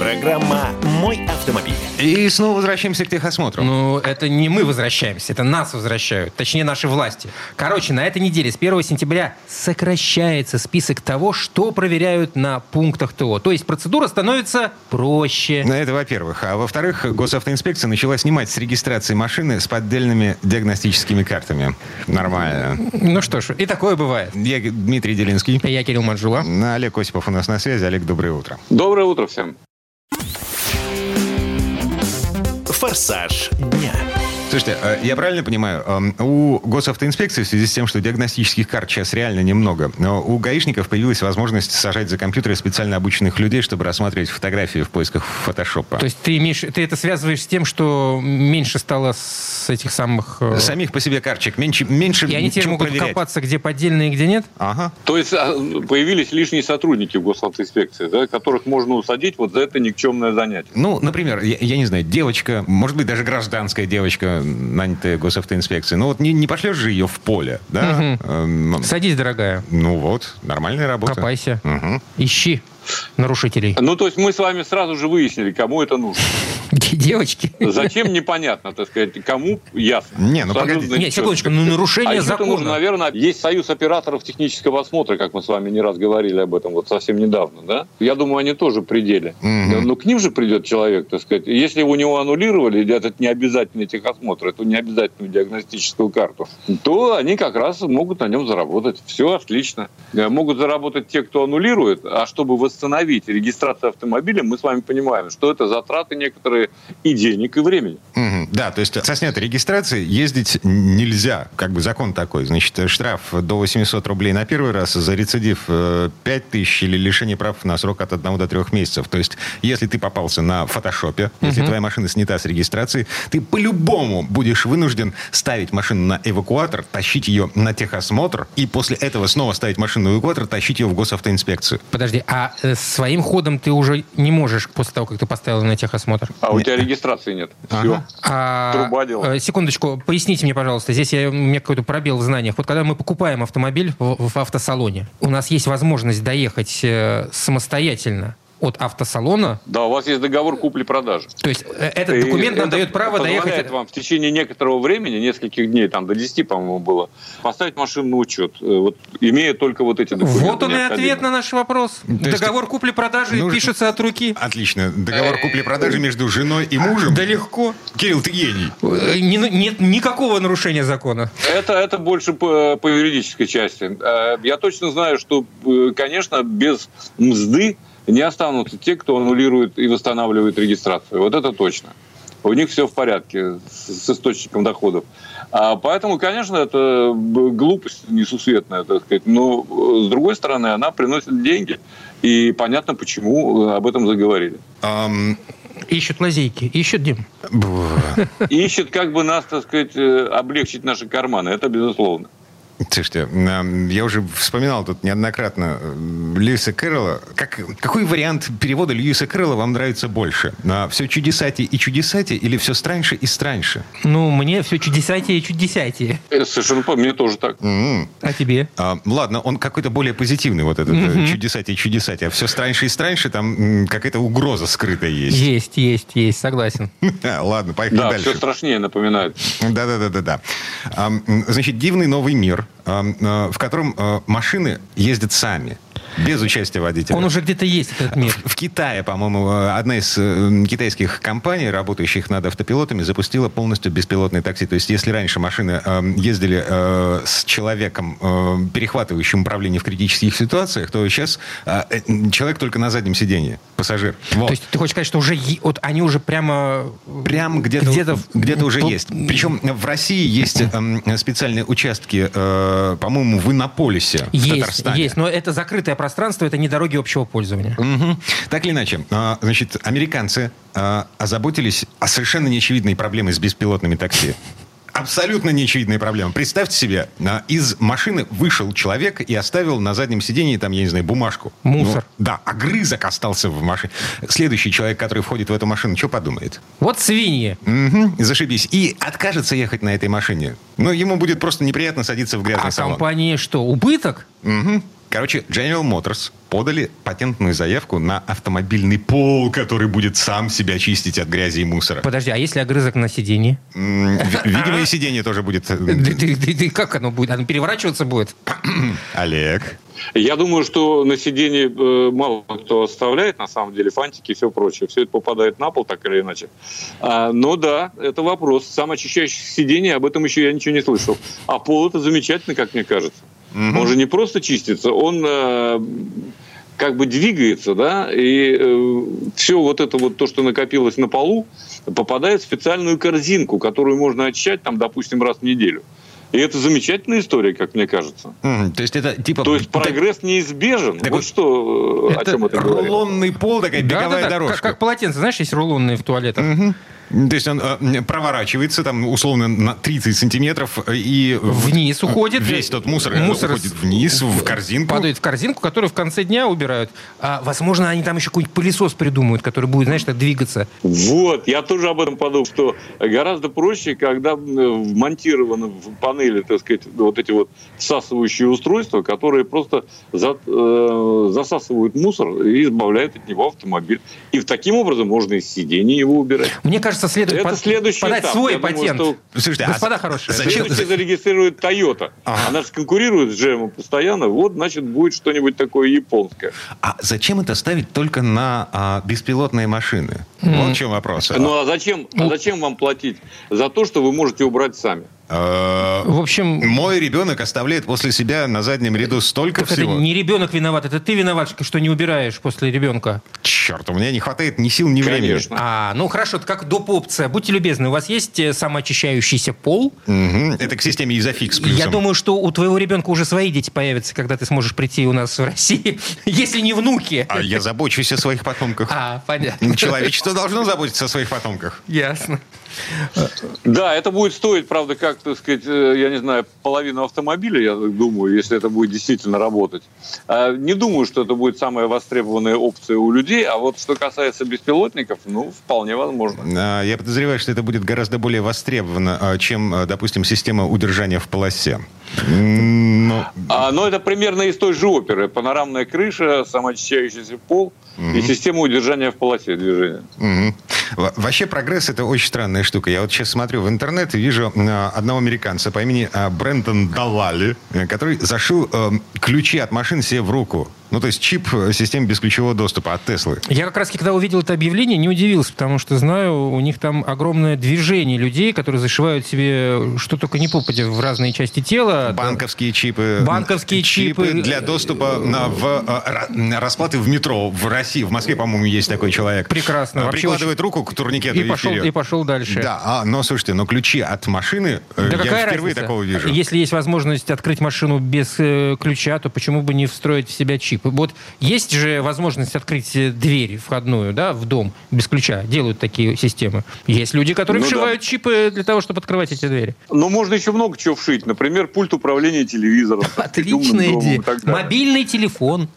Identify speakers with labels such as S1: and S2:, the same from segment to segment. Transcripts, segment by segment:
S1: Программа «Мой автомобиль».
S2: И снова возвращаемся к техосмотру.
S3: Ну, это не мы возвращаемся, это нас возвращают. Точнее, наши власти. Короче, на этой неделе с 1 сентября сокращается список того, что проверяют на пунктах ТО. То есть процедура становится проще.
S2: Ну, это во-первых. А во-вторых, госавтоинспекция начала снимать с регистрации машины с поддельными диагностическими картами. Нормально.
S3: Ну что ж, и такое бывает.
S2: Я Дмитрий Делинский.
S3: Я Кирилл Манжула.
S2: Олег Осипов у нас на связи. Олег, доброе утро.
S4: Доброе утро всем.
S1: «Форсаж дня».
S2: Слушайте, э, я правильно понимаю, эм, у госавтоинспекции в связи с тем, что диагностических карт сейчас реально немного, но у гаишников появилась возможность сажать за компьютеры специально обученных людей, чтобы рассматривать фотографии в поисках фотошопа.
S3: То есть ты, имеешь, ты это связываешь с тем, что меньше стало с этих самых... э,
S2: Самих по себе карточек меньше, меньше
S3: И они теперь
S2: чем
S3: могут
S2: проверять.
S3: копаться, где поддельные, где нет?
S2: Ага.
S4: То есть а, появились лишние сотрудники в госавтоинспекции, да, которых можно усадить вот за это никчемное занятие.
S2: Ну, например, я, я не знаю, девочка, может быть, даже гражданская девочка, нанятая госавтоинспекцией, ну вот не, не пошлешь же ее в поле, да? Эм,
S3: Садись, дорогая,
S2: ну вот, нормальная работа.
S3: копайся,
S2: Мгм.
S3: ищи нарушителей.
S4: Ну, то есть мы с вами сразу же выяснили, кому это нужно.
S3: Девочки.
S4: Зачем, непонятно, так сказать, кому ясно.
S2: Не, ну
S4: Абсолютно
S2: погодите.
S3: Нет, секундочку, ну нарушение
S4: А
S3: закона.
S4: нужно, наверное, есть союз операторов технического осмотра, как мы с вами не раз говорили об этом вот совсем недавно, да? Я думаю, они тоже пределе.
S2: Мгм.
S4: Ну, к ним же придет человек, так сказать. Если у него аннулировали этот необязательный техосмотр, эту необязательную диагностическую карту, то они как раз могут на нем заработать. Все отлично. Э, Могут заработать те, кто аннулирует, а чтобы восстановить регистрацию автомобиля, мы с вами понимаем, что это затраты некоторые и денег, и времени.
S2: Мгм. Да, то есть со снятой регистрации ездить нельзя. Как бы закон такой. Значит, штраф до 800 рублей на первый раз, за рецидив э, 5 тысяч или лишение прав на срок от 1 до 3 месяцев. То есть если ты попался на фотошопе, если твоя машина снята с регистрации, ты по-любому будешь вынужден ставить машину на эвакуатор, тащить ее на техосмотр, и после этого снова ставить машину на эвакуатор, тащить ее в госавтоинспекцию.
S3: Подожди, а э, своим ходом ты уже не можешь после того, как ты поставил на техосмотр?
S4: А у тебя регистрации нет. Все.
S2: Ага.
S3: А,
S4: Труба дело.
S3: э, Секундочку, поясните мне, пожалуйста, здесь я, у меня какой-то пробел в знаниях. Вот когда мы покупаем автомобиль в, в автосалоне, у нас есть возможность доехать э, самостоятельно от автосалона.
S4: Да, у вас есть договор купли-продажи.
S3: То есть э, этот
S4: И
S3: документ нам
S4: это
S3: дает право доехать...
S4: вам в течение некоторого времени, нескольких дней, там до 10, по-моему, было, поставить машину на учет, э, вот, имея только вот эти документы.
S3: Вот он и ответ на наш вопрос.
S2: есть
S3: Договор купли-продажи
S2: нужно-
S3: пишется от руки.
S2: Отлично. Договор купли-продажи между женой и мужем.
S3: Да легко.
S2: Кирилл, ты гений.
S3: Э, не- нет никакого нарушения закона.
S4: Это, это больше по, по юридической части. Э, Я точно знаю, что, э, конечно, без мзды не останутся те, кто аннулирует и восстанавливает регистрацию. Вот это точно. У них все в порядке с, с источником доходов. А поэтому, конечно, это глупость несусветная, так сказать. Но, э, с другой стороны, она приносит деньги. И понятно, почему э, об этом заговорили.
S2: Ам,
S3: Ищут лазейки. Ищут, Дим.
S4: ищут, как бы нас, так сказать, э, облегчить наши карманы. Это безусловно.
S2: Слушайте, ам, я уже вспоминал тут неоднократно э, Льюиса Кэрролла. Как, какой вариант перевода Льюиса Кэрролла вам нравится больше? На «Все чудесатие и чудесатие» или «Все страньше и страньше»?
S3: Ну, мне все чудесатие и чудесатие.
S4: Э, Совершенно по мне тоже так.
S2: М.
S3: А тебе?
S2: А, ладно, он какой-то более позитивный, вот этот э, чудесатие и чудесатие. А «Все страньше и страньше» там какая-то угроза скрытая есть.
S3: Есть, есть, есть, согласен.
S2: Ладно, поехали
S4: Да,
S2: дальше.
S4: все страшнее напоминает.
S2: Да-да-да-да-да. Значит, дивный новый мир, в котором э, машины ездят сами, без участия водителя.
S3: Он уже где-то есть, этот мир.
S2: В Китае, по-моему, э, одна из э, китайских компаний, работающих над автопилотами, запустила полностью беспилотные такси. То есть, если раньше машины э, ездили э, с человеком, э, перехватывающим управление в критических ситуациях, то сейчас э, э, человек только на заднем сиденье, пассажир. Вот.
S3: То есть ты хочешь сказать, что уже вот они уже прямо
S2: Прям где-то
S3: где-то
S2: где-то уже
S3: по-
S2: есть. Причем в России есть эм, специальные участки, э, по-моему, в Иннополисе, в
S3: есть,
S2: Татарстане.
S3: есть, но это закрытое пространство, это не дороги общего пользования.
S2: Мгм. Так или иначе, а, значит, американцы а, озаботились о совершенно неочевидной проблемой с беспилотными такси. Абсолютно неочевидная проблема. Представьте себе, а, из машины вышел человек и оставил на заднем сидении, там, я не знаю, бумажку.
S3: Мусор.
S2: Ну, да, огрызок остался в машине. Следующий человек, который входит в эту машину, что подумает?
S3: Вот свиньи.
S2: Мгм, зашибись. И откажется ехать на этой машине. Ну, ему будет просто неприятно садиться в грязный
S3: А
S2: салон.
S3: компании что, убыток?
S2: Мгм. Короче, General Motors подали патентную заявку на автомобильный пол, который будет сам себя чистить от грязи и мусора.
S3: Подожди, а если огрызок на сиденье?
S2: Ви- Видимо, и сиденье тоже будет.
S3: Да- да Как оно будет? Оно переворачиваться будет?
S2: Олег.
S4: Я думаю, что на сиденье э, мало кто оставляет, на самом деле, фантики и все прочее. Все это попадает на пол, так или иначе. А, но да, это вопрос. Самоочищающее сиденье, об этом еще я ничего не слышал. А пол это замечательно, как мне кажется. Он же не просто чистится, он э, как бы двигается, да, и все вот это вот то, что накопилось на полу, попадает в специальную корзинку, которую можно очищать, там, допустим, раз в неделю. И это замечательная история, как мне кажется.
S2: М, То есть это типа...
S4: То есть прогресс неизбежен.
S2: Так
S4: вот
S2: вот,
S4: что, э, о
S3: это
S4: чем это говорит.
S2: Рулонный пол, такая беговая
S3: Да-да-да,
S2: дорожка.
S3: Как, как полотенце, знаешь, есть рулонные в туалетах.
S2: Мгм. То есть он э, проворачивается там условно на 30 сантиметров э, и
S3: Вниз уходит.
S2: Весь тот мусор, э,
S3: Мусор
S2: уходит вниз в корзинку.
S3: Падает в корзинку, которую в конце дня убирают. А, возможно, они там еще какой-нибудь пылесос придумают, который будет, знаешь, так двигаться.
S4: Вот, я тоже об этом подумал, что гораздо проще, когда м, вмонтированы в панели, так сказать, вот эти вот всасывающие устройства, которые просто за- э, засасывают мусор и избавляют от него автомобиль. И в таким образом можно из сидений его убирать.
S3: Мне кажется, следует
S4: Это
S3: под-
S4: следующий
S3: подать
S4: этап.
S3: свой
S4: Я думаю,
S3: патент.
S4: что-
S2: Слушайте, а
S3: Господа
S2: за-
S3: хорошие.
S2: зачем-
S4: Следующий зарегистрирует Toyota.
S2: Ага.
S4: Она же конкурирует с GM постоянно. Вот, значит, будет что-нибудь такое японское.
S2: А зачем это ставить только на а, беспилотные машины? Вот в чем вопрос.
S4: Ну а зачем, а зачем вам платить за то, что вы можете убрать сами?
S2: Э,
S3: В общем,
S2: Мой ребенок оставляет после себя на заднем ряду столько
S3: так это
S2: всего.
S3: не ребенок виноват, это ты виноват, что не убираешь после ребенка.
S2: Черт, у меня не хватает ни сил, ни времени.
S4: Конечно.
S3: А, ну хорошо, это как доп. опция. Будьте любезны, у вас есть э, самоочищающийся пол?
S2: Мгм. Это к системе Изофикс плюсом.
S3: Я думаю, что у твоего ребенка уже свои дети появятся, когда ты сможешь прийти у нас в России, если не внуки.
S2: А я забочусь о своих потомках.
S3: А, понятно.
S2: Человечество должно заботиться о своих потомках.
S3: Ясно.
S4: Да, это будет стоить, правда, как, так сказать, э, я не знаю, половину автомобиля, я думаю, если это будет действительно работать. А, Не думаю, что это будет самая востребованная опция у людей, а вот что касается беспилотников, ну, вполне возможно.
S2: А, Я подозреваю, что это будет гораздо более востребовано, а, чем, допустим, система удержания в полосе. М, ну,
S4: А, но это примерно из той же оперы. Панорамная крыша, самоочищающийся пол и система удержания в полосе движения.
S2: Во- Вообще прогресс это очень странная штука. Я вот сейчас смотрю в интернет и вижу а, одного американца по имени а, Брэндон Даллали, э, который зашил э, ключи от машин себе в руку. Ну, то есть чип э, системы бесключевого доступа от Теслы.
S3: Я как раз, когда увидел это объявление, не удивился, потому что знаю, у них там огромное движение людей, которые зашивают себе что только не попадя в разные части тела.
S2: Банковские чипы.
S3: Банковские чипы.
S2: для доступа на, в э, ра- расплаты в метро в России. В Москве, по-моему, есть такой человек.
S3: Прекрасно. Вообще
S2: Прикладывает руку к турникету и,
S3: И пошел,
S2: вперед.
S3: и пошел дальше.
S2: Да, а, но слушайте, но ключи от машины э,
S3: Да
S2: я
S3: какая
S2: впервые
S3: разница?
S2: такого вижу.
S3: Если есть возможность открыть машину без э, ключа, то почему бы не встроить в себя чип? Вот есть же возможность открыть э, дверь входную, да, в дом без ключа. Делают такие системы. Есть люди, которые
S4: Ну да.
S3: вшивают чипы для того, чтобы открывать эти двери.
S4: Но можно еще много чего вшить. Например, пульт управления телевизором.
S3: Отличная идея. Мобильный телефон.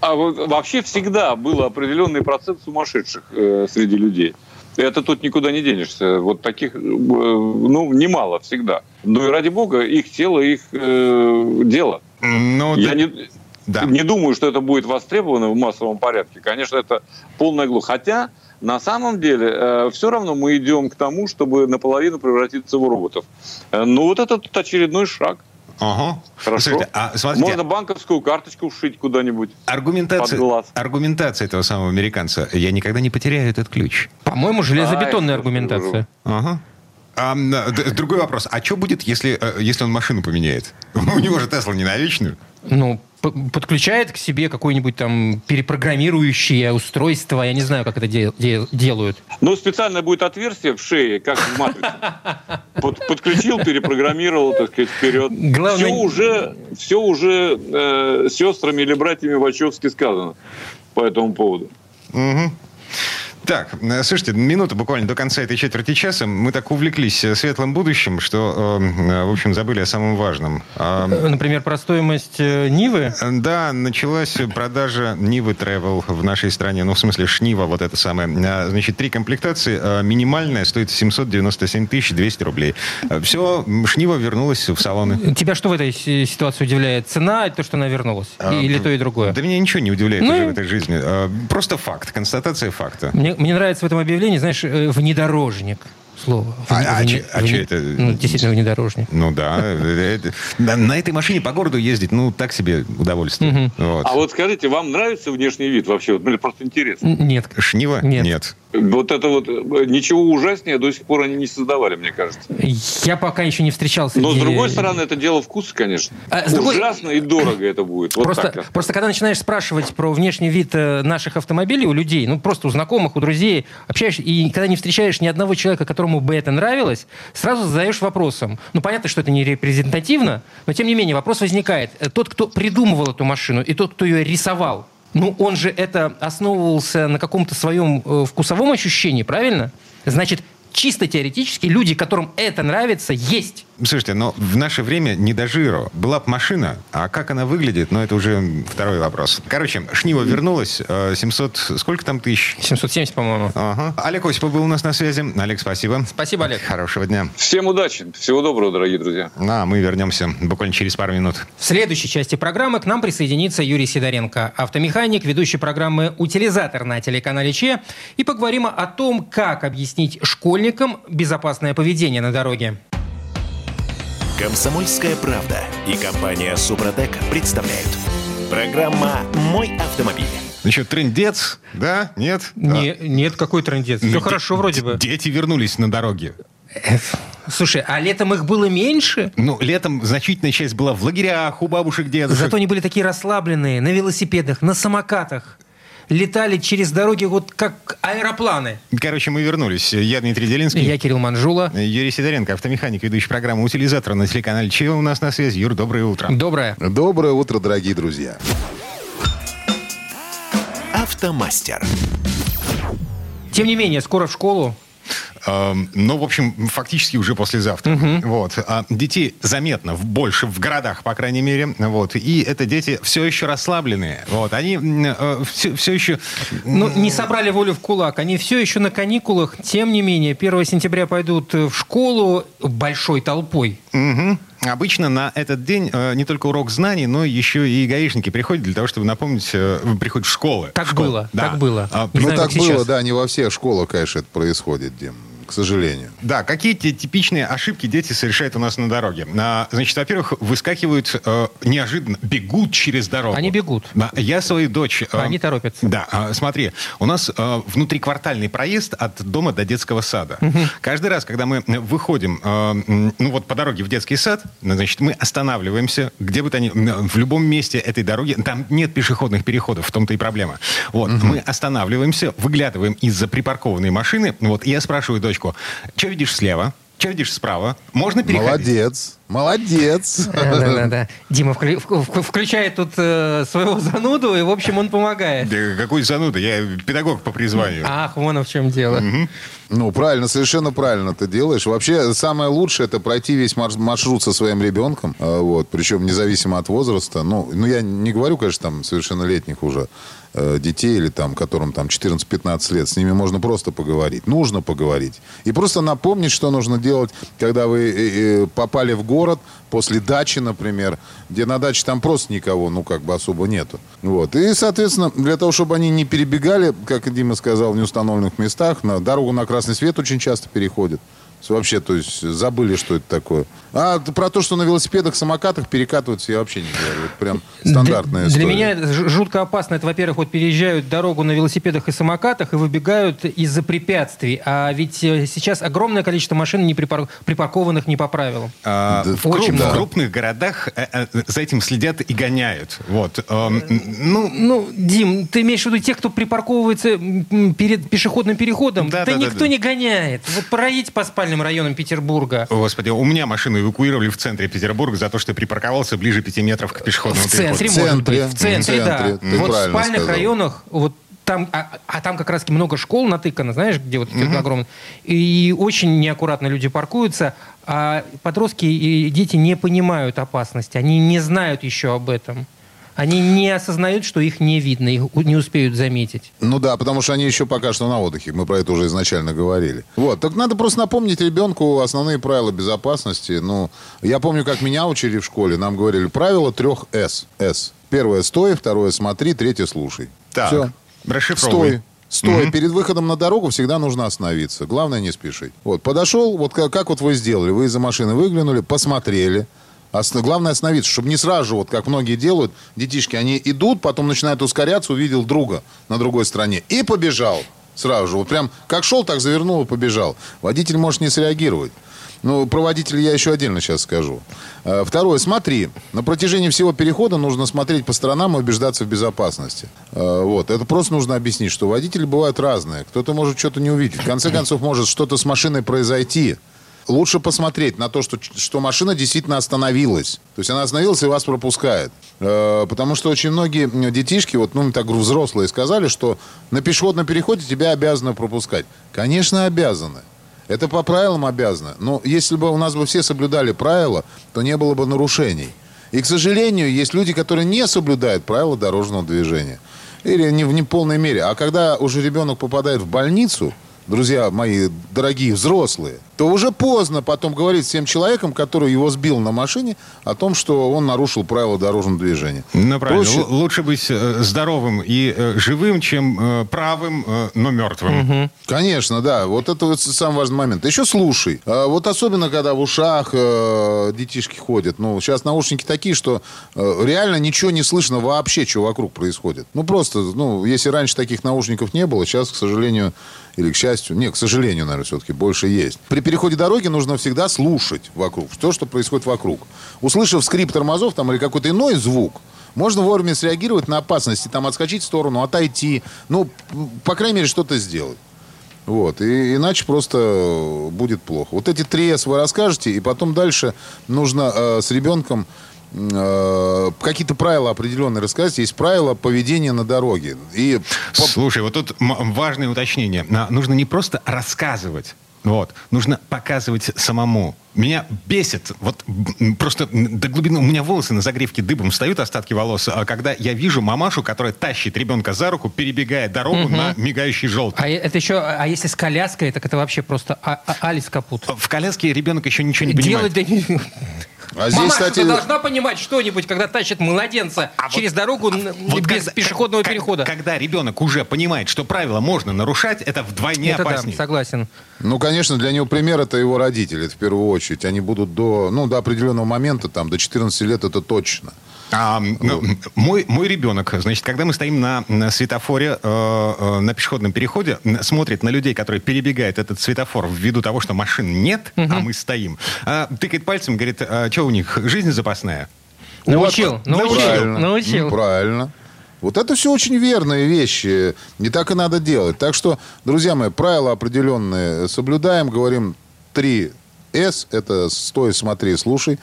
S4: А вот вообще всегда был определенный процент сумасшедших э, среди людей. Это тут никуда не денешься. Вот таких, э, ну, немало всегда. Но и ради бога, их тело, их э, дело.
S2: Ну,
S4: Я
S2: да-
S4: не,
S2: да.
S4: не думаю, что это будет востребовано в массовом порядке. Конечно, это полная глупость. Хотя, на самом деле, все равно мы идем к тому, чтобы наполовину превратиться в роботов. Э, ну, вот это тут очередной шаг.
S2: Ага.
S4: Хорошо.
S2: Слушайте, а смотрите,
S4: Можно банковскую карточку вшить куда-нибудь.
S2: аргументация,
S4: под глаз.
S2: аргументация этого самого американца. Я никогда не потеряю этот ключ.
S3: По-моему, железобетонная
S4: Ай,
S3: аргументация.
S2: Ага. А, д- другой вопрос. А что будет, если, э, если он машину поменяет? У него же Тесла не на вечную.
S3: Ну, подключает к себе какое-нибудь там перепрограммирующее устройство. Я не знаю, как это де- де- делают.
S4: Ну, специально будет отверстие в шее, как в матрице. Под- подключил, перепрограммировал, так сказать, вперед.
S3: Главное-
S4: Все уже, все уже э, сестрами или братьями Вачовски сказано по этому поводу.
S2: Мгм. Так, э, слушайте, минута буквально до конца этой четверти часа. Мы так увлеклись э, светлым будущим, что, э, в общем, забыли о самом важном.
S3: Например, про стоимость Нивы?
S2: Да, началась продажа Нивы Travel в нашей стране. Ну, в смысле, Шнива, вот это самое. Значит, три комплектации. Минимальная стоит 797 200 рублей. Все, Шнива вернулась в салоны.
S3: Тебя что в этой ситуации удивляет? Цена то, что она вернулась? А, Или то и другое?
S2: Да меня ничего не удивляет ну... уже в этой жизни. Просто факт, констатация факта.
S3: Мне, мне нравится в этом объявлении, знаешь, э, внедорожник слово.
S2: А, а, а, че, а че это?
S3: Ну, действительно, внедорожник.
S2: Ну да. На этой машине по городу ездить, ну, так себе удовольствие.
S4: А вот скажите, вам нравится внешний вид вообще? Мне просто интересно.
S3: Нет.
S2: Шнива? Нет.
S4: Вот это вот э, ничего ужаснее до сих пор они не создавали, мне кажется.
S3: Я пока еще не встречался.
S4: Но с другой стороны, это дело вкуса, конечно. А, другой... Ужасно и дорого это будет. Вот
S3: просто, так. просто когда начинаешь спрашивать про внешний вид э, наших автомобилей у людей, ну просто у знакомых, у друзей, общаешься, и когда не встречаешь ни одного человека, которому бы это нравилось, сразу задаешь вопросом. Ну понятно, что это не репрезентативно, но тем не менее вопрос возникает. Тот, кто придумывал эту машину, и тот, кто ее рисовал, ну, он же это основывался на каком-то своем э, вкусовом ощущении, правильно? Значит, чисто теоретически люди, которым это нравится, есть.
S2: Слушайте, но в наше время не до жиру. Была бы машина, а как она выглядит, ну, это уже второй вопрос. Короче, Шнива вернулась, 700, э, сколько там тысяч?
S3: 770, по-моему.
S2: Ага. Олег Осипов был у нас на связи. Олег, спасибо.
S3: Спасибо, Олег.
S2: Хорошего дня.
S4: Всем удачи. Всего доброго, дорогие друзья.
S2: А мы вернемся буквально через пару минут.
S3: В следующей части программы к нам присоединится Юрий Сидоренко, автомеханик, ведущий программы «Утилизатор» на телеканале ЧЕ. И поговорим о том, как объяснить школьникам безопасное поведение на дороге.
S1: Комсомольская правда и компания Супротек представляют. Программа «Мой автомобиль».
S2: Ну что, трендец? Да? Нет?
S3: Не, да. Нет, какой трендец? Все хорошо вроде бы.
S2: Дети вернулись на дороге.
S3: Слушай, а летом их было меньше?
S2: Ну, летом значительная часть была в лагерях, у бабушек, дедушек.
S3: Зато они были такие расслабленные, на велосипедах, на самокатах летали через дороги вот как аэропланы.
S2: Короче, мы вернулись. Я Дмитрий Делинский.
S3: Я Кирилл Манжула.
S2: Юрий Сидоренко, автомеханик, ведущий программу «Утилизатор» на телеканале ЧЕ у нас на связи. Юр, доброе утро.
S3: Доброе.
S5: Доброе утро, дорогие друзья.
S1: Автомастер.
S3: Тем не менее, скоро в школу
S2: ну, в общем, фактически уже послезавтра. Угу. Вот. А детей заметно больше в городах, по крайней мере. Вот. И это дети все еще расслабленные. Вот. Они э, все, все еще...
S3: Ну, не собрали волю в кулак. Они все еще на каникулах. Тем не менее, 1 сентября пойдут в школу большой толпой.
S2: Угу. Обычно на этот день э, не только урок знаний, но еще и гаишники приходят для того, чтобы напомнить, э, приходят в школы.
S3: Так
S2: школы.
S3: было, да. так было. А,
S5: ну, знаю, так было, сейчас. да, не во всех школах, конечно, это происходит, Дим к сожалению.
S2: Да, какие те типичные ошибки дети совершают у нас на дороге? А, значит, во-первых, выскакивают э, неожиданно, бегут через дорогу.
S3: Они бегут.
S2: Да, я свою дочь...
S3: Э, Они торопятся.
S2: Да, э, смотри, у нас э, внутриквартальный проезд от дома до детского сада. Угу. Каждый раз, когда мы выходим, э, ну вот по дороге в детский сад, значит, мы останавливаемся, где бы то ни... В любом месте этой дороги, там нет пешеходных переходов, в том-то и проблема. Вот, угу. мы останавливаемся, выглядываем из-за припаркованной машины, вот, и я спрашиваю дочь, точку. Что видишь слева? Что видишь справа? Можно переходить?
S5: Молодец. Молодец.
S3: Да-да-да. Дима включает тут э, своего зануду, и, в общем, он помогает.
S2: Да какой зануда? Я педагог по призванию.
S3: Ах, вон в чем дело.
S5: Ну, правильно, совершенно правильно ты делаешь. Вообще, самое лучшее это пройти весь маршрут со своим ребенком, э, вот, причем независимо от возраста. Ну, ну, я не говорю, конечно, там, совершеннолетних уже детей или там, которым там 14-15 лет. С ними можно просто поговорить. Нужно поговорить. И просто напомнить, что нужно делать, когда вы попали в город, после дачи, например, где на даче там просто никого, ну, как бы особо нету. Вот. И, соответственно, для того, чтобы они не перебегали, как Дима сказал, в неустановленных местах, на дорогу на красный свет очень часто переходят. Вообще, то есть, забыли, что это такое. А про то, что на велосипедах, самокатах перекатываются, я вообще не говорю. Это прям стандартная
S3: для,
S5: история.
S3: Для меня это жутко опасно. Это, во-первых, вот переезжают дорогу на велосипедах и самокатах и выбегают из-за препятствий. А ведь э, сейчас огромное количество машин не припар... припаркованных не по правилам.
S2: А, да, Очень в, да. в крупных городах э, э, за этим следят и гоняют. Вот.
S3: Эм, ну, ну, Дим, ты имеешь в виду тех, кто припарковывается перед пешеходным переходом? Да, да, да никто да, да. не гоняет. Вот проедь по спальным районам Петербурга.
S2: Господи, у меня эвакуировали в центре Петербурга за то, что я припарковался ближе пяти метров к пешеходному
S3: в центре,
S2: переходу.
S3: может быть. В центре, в центре да. Ты вот в спальных сказал. районах вот там, а, а там как раз много школ натыкано, знаешь, где вот mm-hmm. огромные. И очень неаккуратно люди паркуются, а подростки и дети не понимают опасности, они не знают еще об этом. Они не осознают, что их не видно, их не успеют заметить.
S5: Ну да, потому что они еще пока что на отдыхе. Мы про это уже изначально говорили. Вот, так надо просто напомнить ребенку основные правила безопасности. Ну, я помню, как меня учили в школе. Нам говорили правила трех С. С. Первое – стой, второе – смотри, третье – слушай.
S2: Так,
S5: Все.
S2: расшифровывай.
S5: Стой. Стой,
S2: Мгм.
S5: перед выходом на дорогу всегда нужно остановиться. Главное не спешить. Вот, подошел, вот как, как вот вы сделали. Вы из-за машины выглянули, посмотрели. Осно- главное остановиться, чтобы не сразу вот как многие делают, детишки, они идут, потом начинают ускоряться, увидел друга на другой стороне и побежал сразу же. Вот прям как шел, так завернул и побежал. Водитель может не среагировать. Ну, про водителя я еще отдельно сейчас скажу. Э, Второе, смотри. На протяжении всего перехода нужно смотреть по сторонам и убеждаться в безопасности. Э, Вот. Это просто нужно объяснить, что водители бывают разные. Кто-то может что-то не увидеть. В конце концов, может что-то с машиной произойти. Лучше посмотреть на то, что, что машина действительно остановилась. То есть она остановилась и вас пропускает. Э, Потому что очень многие детишки, вот, ну, так взрослые сказали, что на пешеходном переходе тебя обязаны пропускать. Конечно, обязаны. Это по правилам обязано. Но если бы у нас бы все соблюдали правила, то не было бы нарушений. И, к сожалению, есть люди, которые не соблюдают правила дорожного движения. Или не в неполной мере. А когда уже ребенок попадает в больницу, друзья мои дорогие взрослые, то уже поздно потом говорить всем человеком, который его сбил на машине, о том, что он нарушил правила дорожного движения.
S2: Ну, правильно.
S5: Проще-
S2: Лучше быть э, здоровым и э, живым, чем э, правым, но мертвым.
S5: Конечно, да. Вот это вот самый важный момент. Еще слушай. А Вот особенно, когда в ушах детишки ходят. Ну, сейчас наушники такие, что реально ничего не слышно вообще, что вокруг происходит. Ну, просто, ну, если раньше таких наушников не было, сейчас, к сожалению, или к счастью, не, к сожалению, наверное, все-таки больше есть. При переходе дороги нужно всегда слушать вокруг, то, что происходит вокруг. Услышав скрип тормозов там или какой-то иной звук, можно вовремя среагировать на опасности, там, отскочить в сторону, отойти, ну, по крайней мере, что-то сделать. Вот, и иначе просто будет плохо. Вот эти три «С» вы расскажете, и потом дальше нужно э, с ребенком э, какие-то правила определенные рассказать. Есть правила поведения на дороге. И
S2: Слушай, вот тут важное уточнение. Нужно не просто рассказывать, вот, нужно показывать самому. Меня бесит, вот просто до глубины, у меня волосы на загривке дыбом встают, остатки волос, а когда я вижу мамашу, которая тащит ребенка за руку, перебегая дорогу на мигающий желтый.
S3: А это еще, а если с коляской, так это вообще просто а- а- Алис Капут.
S2: В коляске ребенок еще ничего не
S3: Делать
S2: понимает.
S3: да не-
S5: А здесь,
S3: Мамаша,
S5: кстати,
S3: ты должна понимать что-нибудь, когда тащит младенца через дорогу н-
S2: Вот
S3: без
S2: когда-
S3: пешеходного
S2: как-
S3: перехода.
S2: Когда ребенок уже понимает, что правила можно нарушать, это вдвойне
S3: это да,
S2: опаснее.
S3: согласен.
S5: ну, конечно, для него пример это его родители, это в первую очередь. Они будут до, ну, до определенного момента, там, до 14 лет это точно.
S2: А, ну, мой, мой ребенок, значит, когда мы стоим на, на светофоре, э, э, на пешеходном переходе, смотрит на людей, которые перебегают этот светофор ввиду того, что машин нет, а мы стоим, а, тыкает пальцем, говорит, а что у них, жизнь запасная?
S3: Научил,
S2: Вот,
S3: научил,
S5: Правильно.
S3: научил.
S5: Правильно. Вот это все очень верные вещи. Не так и надо делать. Так что, друзья мои, правила определенные соблюдаем. Говорим 3 С. Это стой, смотри, слушай.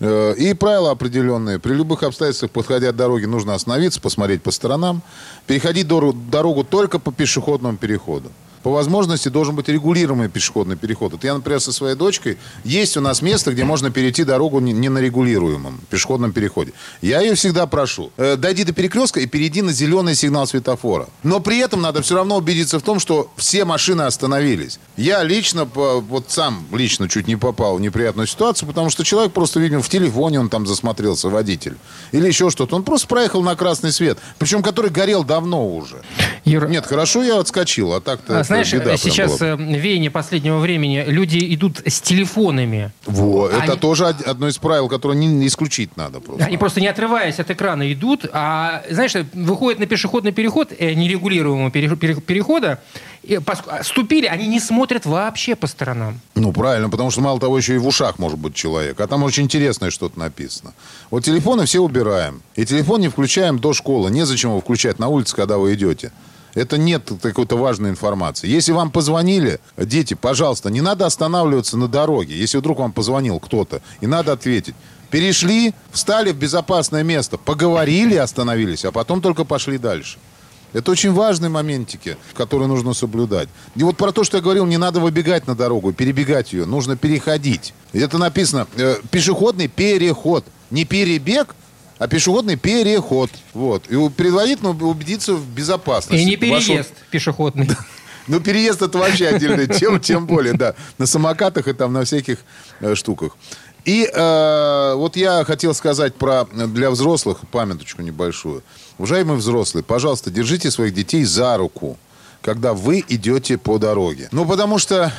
S5: Э, И правила определенные. При любых обстоятельствах, подходя от дороги, нужно остановиться, посмотреть по сторонам. Переходить дорогу, дорогу только по пешеходному переходу. По возможности должен быть регулируемый пешеходный переход. Вот я, например, со своей дочкой, есть у нас место, где можно перейти дорогу не, не на регулируемом пешеходном переходе. Я ее всегда прошу. э, дойди до перекрестка и перейди на зеленый сигнал светофора. Но при этом надо все равно убедиться в том, что все машины остановились. Я лично, по- вот сам лично чуть не попал в неприятную ситуацию, потому что человек просто видел в телефоне, он там засмотрелся, водитель. Или еще что-то. Он просто проехал на красный свет. Причем, который горел давно уже.
S3: Юр,
S5: Нет, хорошо я отскочил, а так-то
S3: а знаешь,
S5: беда
S3: сейчас
S5: была.
S3: э, веяние последнего времени, люди идут с телефонами.
S5: Во, это
S3: Они-
S5: тоже од- одно из правил, которое не, исключить надо просто.
S3: Они просто не отрываясь от экрана идут, а, знаешь, выходят на пешеходный переход э, нерегулируемого пере- пере- перехода, и поск- а, ступили, они не смотрят вообще по сторонам.
S5: Ну, правильно, потому что мало того, еще и в ушах может быть человек. А там очень интересное что-то написано. Вот телефоны все убираем. И телефон не включаем до школы. Незачем его включать на улице, когда вы идете. Это нет какой-то важной информации. Если вам позвонили, дети, пожалуйста, не надо останавливаться на дороге. Если вдруг вам позвонил кто-то, и надо ответить. Перешли, встали в безопасное место, поговорили, остановились, а потом только пошли дальше. Это очень важные моментики, которые нужно соблюдать. И вот про то, что я говорил, не надо выбегать на дорогу, перебегать ее, нужно переходить. Это написано э, пешеходный переход, не перебег, а пешеходный переход. Вот. И предварительно убедиться в безопасности.
S3: И не переезд
S5: Вашего...
S3: пешеходный.
S5: Ну, переезд это вообще отдельная тема, тем более, да. На самокатах и там на всяких э, штуках. И э, вот я хотел сказать про для взрослых памяточку небольшую. Уважаемые взрослые, пожалуйста, держите своих детей за руку, когда вы идете по дороге. Ну, потому что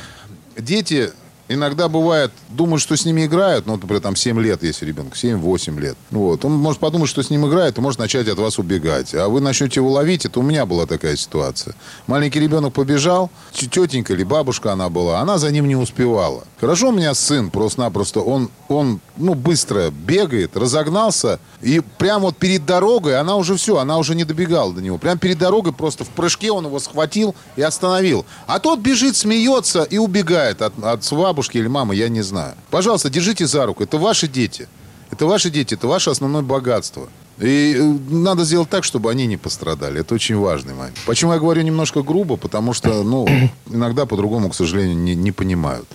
S5: дети иногда бывает, думают, что с ними играют, ну, например, там 7 лет, если ребенку, 7-8 лет. Вот. Он может подумать, что с ним играют, и может начать от вас убегать. А вы начнете его ловить, это у меня была такая ситуация. Маленький ребенок побежал, тетенька или бабушка она была, она за ним не успевала. Хорошо у меня сын просто-напросто, он, он ну, быстро бегает, разогнался, и прямо вот перед дорогой она уже все, она уже не добегала до него. Прямо перед дорогой просто в прыжке он его схватил и остановил. А тот бежит, смеется и убегает от, от бабушки бабушки или мамы, я не знаю. Пожалуйста, держите за руку. Это ваши дети. Это ваши дети, это ваше основное богатство. И э, надо сделать так, чтобы они не пострадали. Это очень важный момент. Почему я говорю немножко грубо? Потому что, ну, иногда по-другому, к сожалению, не, не понимают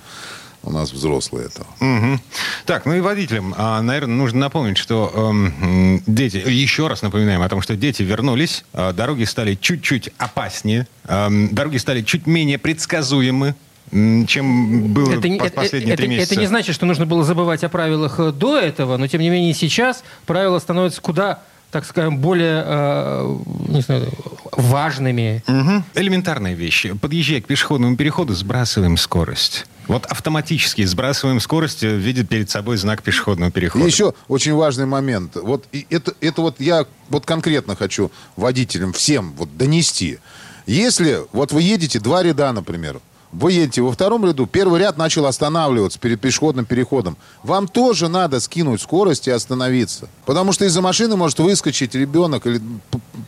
S5: у нас взрослые этого.
S2: Угу. Так, ну и водителям, а, наверное, нужно напомнить, что э, дети, еще раз напоминаем о том, что дети вернулись, э, дороги стали чуть-чуть опаснее, э, дороги стали чуть менее предсказуемы, чем было это, не, последние
S3: это,
S2: три месяца.
S3: Это не значит, что нужно было забывать о правилах э, до этого, но тем не менее сейчас правила становятся куда так скажем, более э, не знаю, важными.
S2: Угу. Элементарная вещь. Подъезжая к пешеходному переходу, сбрасываем скорость. Вот автоматически сбрасываем скорость, э, видит перед собой знак пешеходного перехода.
S5: И еще очень важный момент. Вот это, это вот я вот конкретно хочу водителям всем вот донести. Если вот вы едете два ряда, например, вы едете во втором ряду, первый ряд начал останавливаться перед пешеходным переходом. Вам тоже надо скинуть скорость и остановиться. Потому что из-за машины может выскочить ребенок или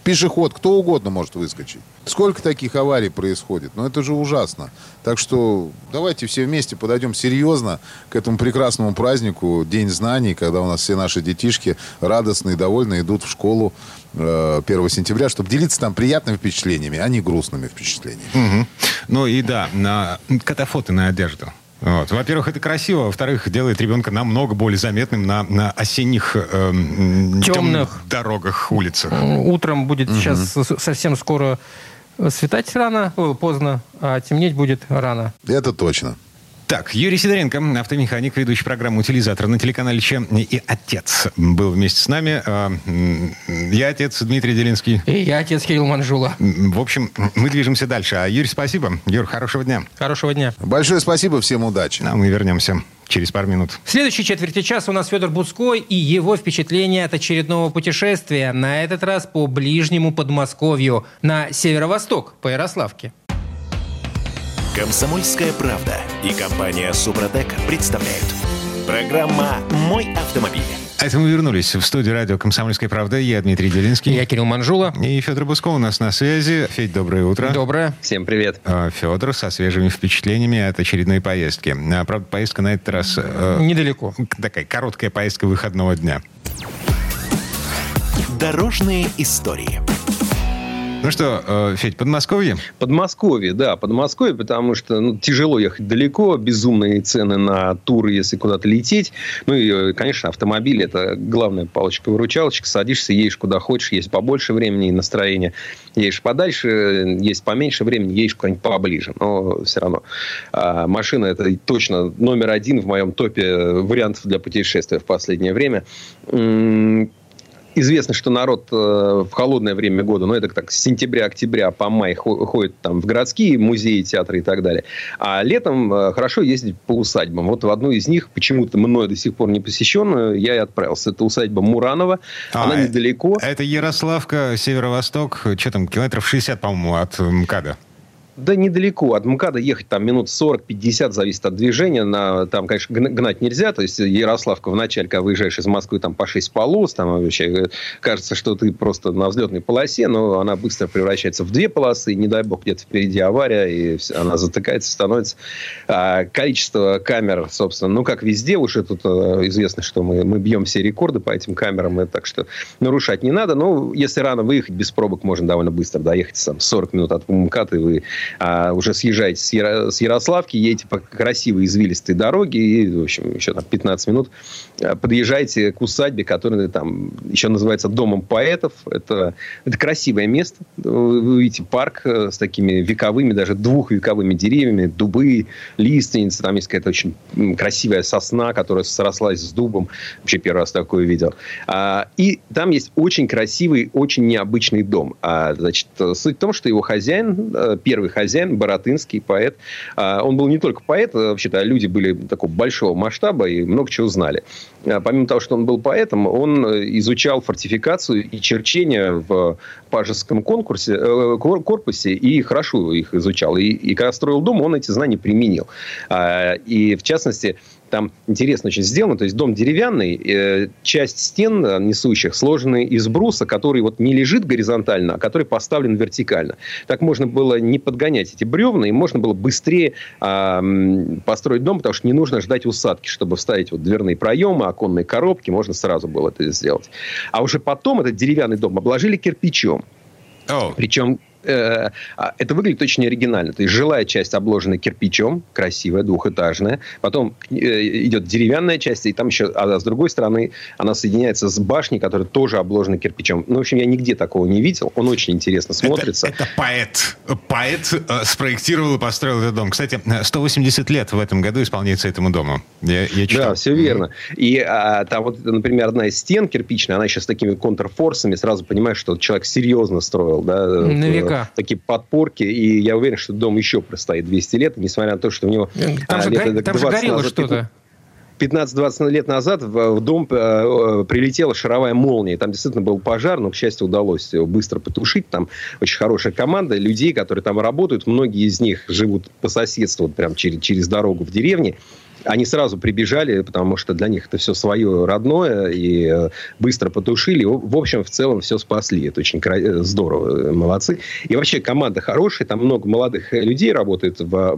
S5: пешеход, кто угодно может выскочить. Сколько таких аварий происходит? Ну, это же ужасно. Так что давайте все вместе подойдем серьезно к этому прекрасному празднику, День знаний, когда у нас все наши детишки радостные, довольные идут в школу 1 э, сентября, чтобы делиться там приятными впечатлениями, а не грустными впечатлениями.
S2: Угу. Ну и да, на катафоты на одежду. Вот. Во-первых, это красиво, во-вторых, делает ребенка намного более заметным на, на осенних э, темных дорогах, улицах.
S3: Утром будет угу. сейчас совсем скоро светать рано, поздно, а темнеть будет рано.
S5: Это точно.
S2: Так, Юрий Сидоренко, автомеханик, ведущий программу «Утилизатор» на телеканале Че и отец был вместе с нами. А, я отец Дмитрий Делинский.
S3: И я отец Кирилл Манжула.
S2: В общем, мы движемся дальше. А Юрий, спасибо. Юр, хорошего дня.
S3: Хорошего дня.
S5: Большое спасибо, всем удачи.
S2: А мы вернемся через пару минут.
S3: В следующей четверти часа у нас Федор Буцкой и его впечатления от очередного путешествия. На этот раз по ближнему Подмосковью, на северо-восток, по Ярославке.
S1: Комсомольская правда и компания Супротек представляют. Программа «Мой автомобиль».
S2: А это мы вернулись в студию радио «Комсомольская правда». Я Дмитрий Делинский.
S3: Я Кирилл Манжула.
S2: И Федор Бусков у нас на связи. Федь, доброе утро.
S3: Доброе.
S6: Всем привет.
S2: А, Федор со свежими впечатлениями от очередной поездки. А, правда, поездка на этот раз...
S3: Э, Недалеко.
S2: Такая короткая поездка выходного дня.
S1: Дорожные истории.
S2: Ну что, э, Федь, Подмосковье?
S6: Подмосковье, да, Подмосковье, потому что ну, тяжело ехать далеко, безумные цены на туры, если куда-то лететь. Ну и, э, конечно, автомобиль – это главная палочка-выручалочка. Садишься, едешь куда хочешь, есть побольше времени и настроения. Едешь подальше, есть поменьше времени, едешь куда-нибудь поближе. Но все равно а машина – это точно номер один в моем топе вариантов для путешествия в последнее время известно, что народ э, в холодное время года, ну, это так, с сентября-октября по май ходит там в городские музеи, театры и так далее. А летом э, хорошо ездить по усадьбам. Вот в одну из них, почему-то мной до сих пор не посещенную, я и отправился. Это усадьба Муранова. А, Она недалеко.
S2: Это Ярославка, северо-восток, что там, километров 60, по-моему, от МКАДа.
S6: Да недалеко. От МКАДа ехать там минут 40-50, зависит от движения. На, там, конечно, гнать нельзя. То есть Ярославка вначале, когда выезжаешь из Москвы, там по 6 полос, там вообще э, кажется, что ты просто на взлетной полосе, но она быстро превращается в две полосы. Не дай бог, где-то впереди авария, и она затыкается, становится. А, количество камер, собственно, ну, как везде, уже тут э, известно, что мы, мы бьем все рекорды по этим камерам, и так что нарушать не надо. Но если рано выехать, без пробок можно довольно быстро доехать, там, 40 минут от МКАДа, и вы а, уже съезжаете с, Яро, с Ярославки, едете по красивой извилистой дороге, и, в общем, еще там 15 минут а, подъезжаете к усадьбе, которая там еще называется Домом поэтов. Это, это красивое место. Вы видите парк э, с такими вековыми, даже двухвековыми деревьями, дубы, лиственницы. Там есть какая-то очень красивая сосна, которая срослась с дубом. Вообще первый раз такое видел. А, и там есть очень красивый, очень необычный дом. А, значит, суть в том, что его хозяин, э, первый Боротынский, поэт. А, он был не только поэт, а вообще-то люди были такого большого масштаба и много чего знали. А, помимо того, что он был поэтом, он изучал фортификацию и черчение в пажеском конкурсе, э, корпусе и хорошо их изучал. И, и когда строил дом, он эти знания применил. И в частности, там интересно очень сделано. То есть дом деревянный, э, часть стен э, несущих сложены из бруса, который вот не лежит горизонтально, а который поставлен вертикально. Так можно было не подгонять эти бревна, и можно было быстрее э, построить дом, потому что не нужно ждать усадки, чтобы вставить вот дверные проемы, оконные коробки, можно сразу было это сделать. А уже потом этот деревянный дом обложили кирпичом. Oh. Причем Э, а, это выглядит очень оригинально. То есть жилая часть обложена кирпичом, красивая, двухэтажная. Потом э, идет деревянная часть, и там еще, а с другой стороны, она соединяется с башней, которая тоже обложена кирпичом. Ну, в общем, я нигде такого не видел. Он очень интересно смотрится.
S2: Это, это поэт. Поэт э, спроектировал и построил этот дом. Кстати, 180 лет в этом году исполняется этому дому. Я, я
S6: читал. Да, все верно. И а, там вот, например, одна из стен кирпичная, она еще с такими контрфорсами, сразу понимаешь, что человек серьезно строил. Да,
S3: На века
S6: да. такие подпорки, и я уверен, что дом еще простоит 200 лет, несмотря на то, что у него...
S3: Там, а, же, лет, там же горело что-то.
S6: 15-20 лет назад в, дом э, прилетела шаровая молния. Там действительно был пожар, но, к счастью, удалось его быстро потушить. Там очень хорошая команда людей, которые там работают. Многие из них живут по соседству, вот прям через, через дорогу в деревне. Они сразу прибежали, потому что для них это все свое родное, и э, быстро потушили. В общем, в целом все спасли. Это очень э, здорово. Молодцы. И вообще команда хорошая, там много молодых людей работает в Э,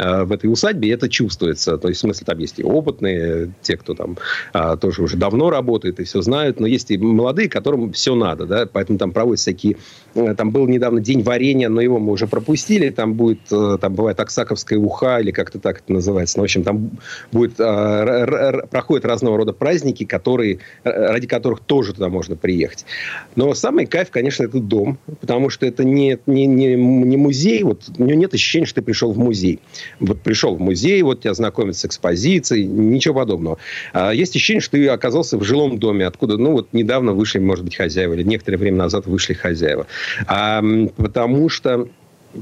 S6: в этой усадьбе, это чувствуется. То есть, в смысле, там есть и опытные, те, кто там а, тоже уже давно работает и все знают, но есть и молодые, которым все надо, да, поэтому там проводятся всякие... Э, там был недавно день варенья, но его мы уже пропустили, там будет, э, там бывает Аксаковская уха, или как-то так это называется. Ну, в общем, там будет, проходят разного рода праздники, которые, ради которых тоже туда можно приехать. Но самый кайф, конечно, это дом, потому что это не, не, не, не музей, вот у него нет ощущения, что ты пришел в музей вот пришел в музей, вот тебя знакомят с экспозицией, ничего подобного. А есть ощущение, что ты оказался в жилом доме, откуда, ну, вот недавно вышли, может быть, хозяева, или некоторое время назад вышли хозяева. А, потому что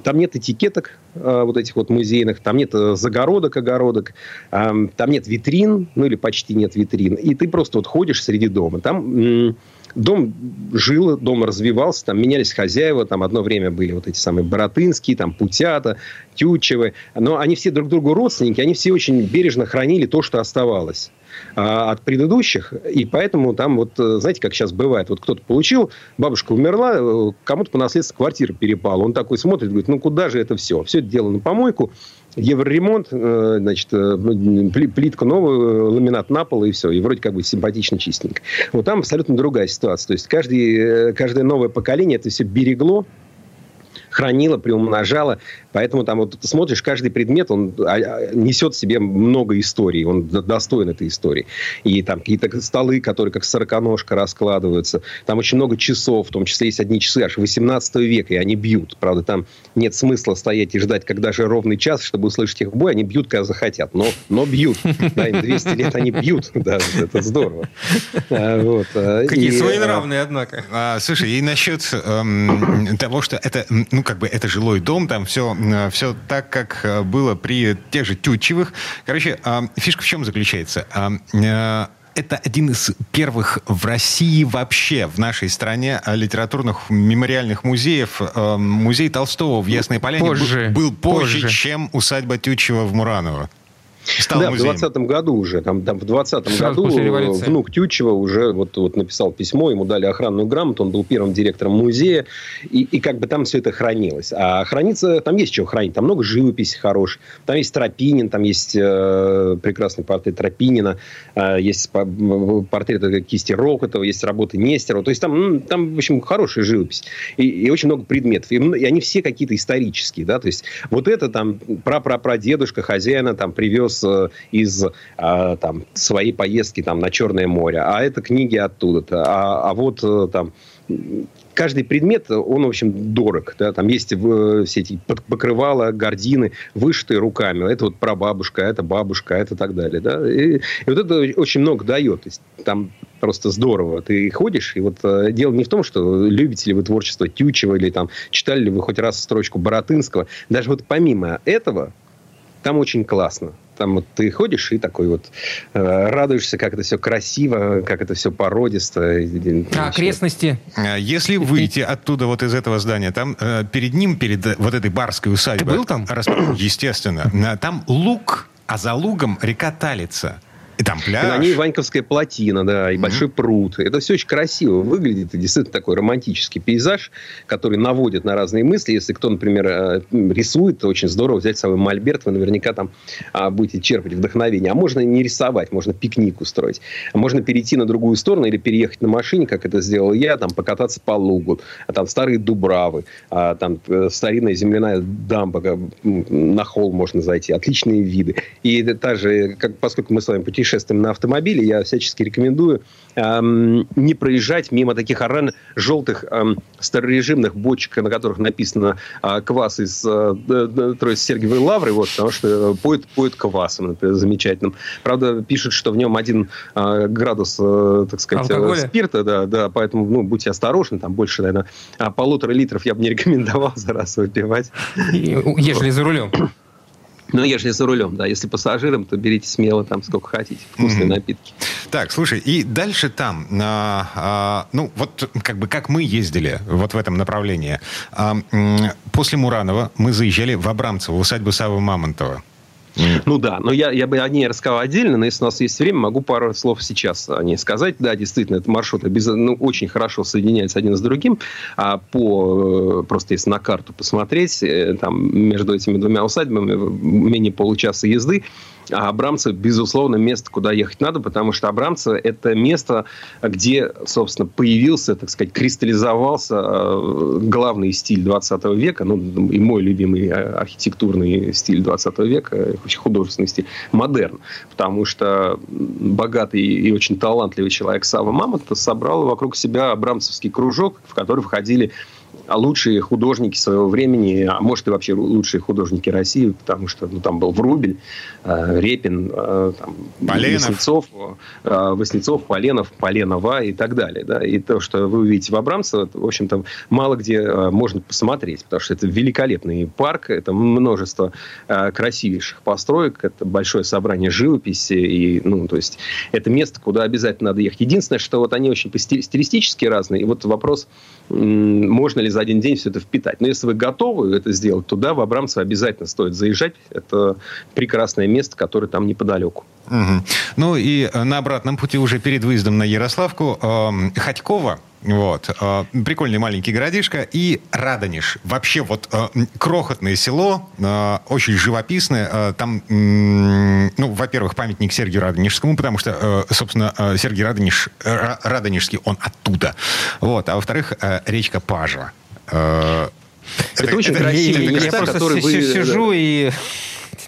S6: там нет этикеток э, вот этих вот музейных, там нет э, загородок, огородок, э, там нет витрин, ну или почти нет витрин. И ты просто вот ходишь среди дома. Там дом жил, дом развивался, там менялись хозяева, там одно время были вот эти самые Боротынские, там Путята, Тютчевы, но они все друг другу родственники, они все очень бережно хранили то, что оставалось а, от предыдущих, и поэтому там вот, э, знаете, как сейчас бывает, вот кто-то получил, бабушка умерла, э, кому-то по наследству квартира перепала, он такой смотрит, говорит, ну куда же это все? Все это дело на помойку, евроремонт, э, значит, плитка новая, ламинат на пол, и все. И вроде как бы симпатично, чистенько. Вот там абсолютно другая ситуация. То есть каждый, каждое новое поколение это все берегло, хранила, приумножала. Поэтому там вот ты смотришь, каждый предмет, он а, а, несет в себе много историй, он достоин этой истории. И там какие-то столы, которые как сороконожка раскладываются. Там очень много часов, в том числе есть одни часы аж 18 века, и они бьют. Правда, там нет смысла стоять и ждать, когда же ровный час, чтобы услышать их в бой. Они бьют, когда захотят, но, но бьют. Да, им 200 лет они бьют. Да, это здорово.
S3: А, вот. Какие своенравные, однако.
S2: Слушай, и насчет эм, того, что это ну, как бы это жилой дом, там все, все так, как э, было при тех же Тютчевых. Короче, а, фишка в чем заключается? А, э, это один из первых в России вообще, в нашей стране, э, литературных мемориальных музеев. Э, музей Толстого в Ясной Поляне
S3: позже,
S2: был, был позже,
S3: позже,
S2: чем усадьба Тютчева в Мураново.
S6: Стал да, музеем. в 20 году уже, там, там в 20 году внук Тютчева уже вот, вот написал письмо, ему дали охранную грамоту, он был первым директором музея, и, и как бы там все это хранилось. А хранится, там есть чего хранить, там много живописи хорошей, там есть Тропинин, там есть э, прекрасный портрет Тропинина, э, есть портрет кисти Рокотова, есть работы Нестерова, то есть там, там в общем, хорошая живопись, и, и очень много предметов, и, и они все какие-то исторические, да, то есть вот это там пра-пра-прадедушка хозяина там привез Э, из а, там, своей поездки там, на Черное море, а это книги оттуда-то. А, а вот э, там каждый предмет, он, в общем, дорог. Да? Там есть все эти покрывала, гардины, вышитые руками. Это вот прабабушка, это бабушка, это так далее. Да? И, и вот это очень много дает. То есть, там просто здорово. Ты ходишь, и вот э, дело не в том, что любите ли вы творчество Тючева, или там читали ли вы хоть раз строчку Боротынского. Даже вот помимо этого, там очень классно. Там вот ты ходишь и такой вот э, радуешься, как это все красиво, как это все породисто.
S3: А окрестности?
S2: А если выйти оттуда, вот из этого здания, там э, перед ним, перед э, вот этой барской усадьбой...
S3: Ты был там?
S2: Расп... Естественно. Там луг, а за лугом река Талица.
S6: И там пляж. И на ней Ваньковская плотина, да, и mm-hmm. большой пруд. Это все очень красиво выглядит. И действительно такой романтический пейзаж, который наводит на разные мысли. Если кто, например, э, рисует, то очень здорово взять с собой мольберт. Вы наверняка там а, будете черпать вдохновение. А можно не рисовать, можно пикник устроить. А можно перейти на другую сторону или переехать на машине, как это сделал я, там покататься по лугу. А там старые дубравы, а, там э, старинная земляная дамба, на холм можно зайти. Отличные виды. И та же, как, поскольку мы с вами путешествуем путешествием на автомобиле, я всячески рекомендую эм, не проезжать мимо таких оран желтых эм, старорежимных бочек, на которых написано э, квас из э, Троицы Сергиевой Лавры, вот, потому что поет, поет квасом, например, замечательным. Правда, пишут, что в нем один э, градус, э, так сказать, Алкоголя? спирта, да, да, поэтому, ну, будьте осторожны, там больше, наверное, полутора литров я бы не рекомендовал за раз выпивать.
S3: Ежели за рулем.
S6: Ну, если за рулем, да. Если пассажирам, то берите смело там сколько хотите. Вкусные mm-hmm. напитки.
S2: Так, слушай, и дальше там, а, а, ну, вот как бы как мы ездили вот в этом направлении. А, после Муранова мы заезжали в Абрамцево, в усадьбу Савы Мамонтова.
S6: Ну да, но я, я бы о ней рассказал отдельно, но если у нас есть время, могу пару слов сейчас о ней сказать. Да, действительно, этот маршрут без, ну, очень хорошо соединяется один с другим. А по, э, просто если на карту посмотреть, э, там между этими двумя усадьбами менее получаса езды, а Абрамцев, безусловно, место, куда ехать надо, потому что Абрамцево – это место, где, собственно, появился, так сказать, кристаллизовался э, главный стиль 20 века, ну, и мой любимый э, архитектурный стиль 20 века, очень художественный стиль, модерн. Потому что богатый и очень талантливый человек Сава Мамонтов собрал вокруг себя абрамцевский кружок, в который входили лучшие художники своего времени, а может и вообще лучшие художники России, потому что ну, там был Врубель, э, Репин, э, там, Васнецов, э, Васнецов, Поленов, Поленова и так далее. Да? И то, что вы увидите в Абрамцево, в общем-то, мало где э, можно посмотреть, потому что это великолепный парк, это множество э, красивейших построек, это большое собрание живописи, и, ну, то есть это место, куда обязательно надо ехать. Единственное, что вот они очень стилистически разные, и вот вопрос, можно ли за один день все это впитать. Но если вы готовы это сделать, то да, в Абрамцево обязательно стоит заезжать. Это прекрасное место, которое там неподалеку.
S2: Угу. Ну и э, на обратном пути уже перед выездом на Ярославку э, Ходькова, вот. Э, прикольный маленький городишко. И Радонеж. Вообще вот э, крохотное село, очень живописное. Там, ну, во-первых, памятник Сергию Радонежскому, потому что, собственно, э, Сергий Радонеж, э, Радонежский, он оттуда. Вот. А во-вторых, речка Пажа.
S3: Это, это очень красивый я, места, просто который вы... сижу и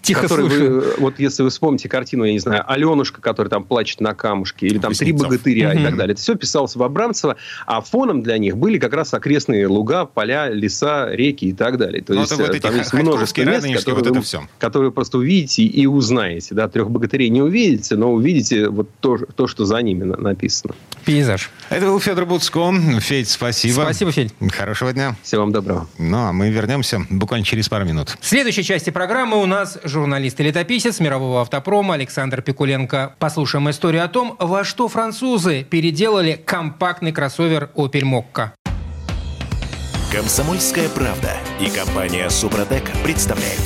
S3: тихо слушаю.
S6: Вы, вот если вы вспомните картину, я не знаю, Аленушка, которая там плачет на камушке, или там Три богатыря угу. и так далее. Это все писалось в Абрамцево, а фоном для них были как раз окрестные луга, поля, леса, реки и так далее. То Но ну, есть вот там есть множество мест, которые, вот вы, которые просто увидите и узнаете. Да? Трех богатырей не увидите, но увидите вот то, то что за ними написано.
S3: Пейзаж.
S2: Это был Федор Буцко. Федь, спасибо.
S3: Спасибо, Федь.
S2: Хорошего дня.
S6: Всего вам доброго.
S2: Ну, а мы вернемся буквально через пару минут.
S3: В следующей части программы у нас журналист и летописец мирового автопрома Александр Пикуленко. Послушаем историю о том, во что французы переделали компактный кроссовер Opel Mokka.
S1: Комсомольская правда и компания Супротек представляют.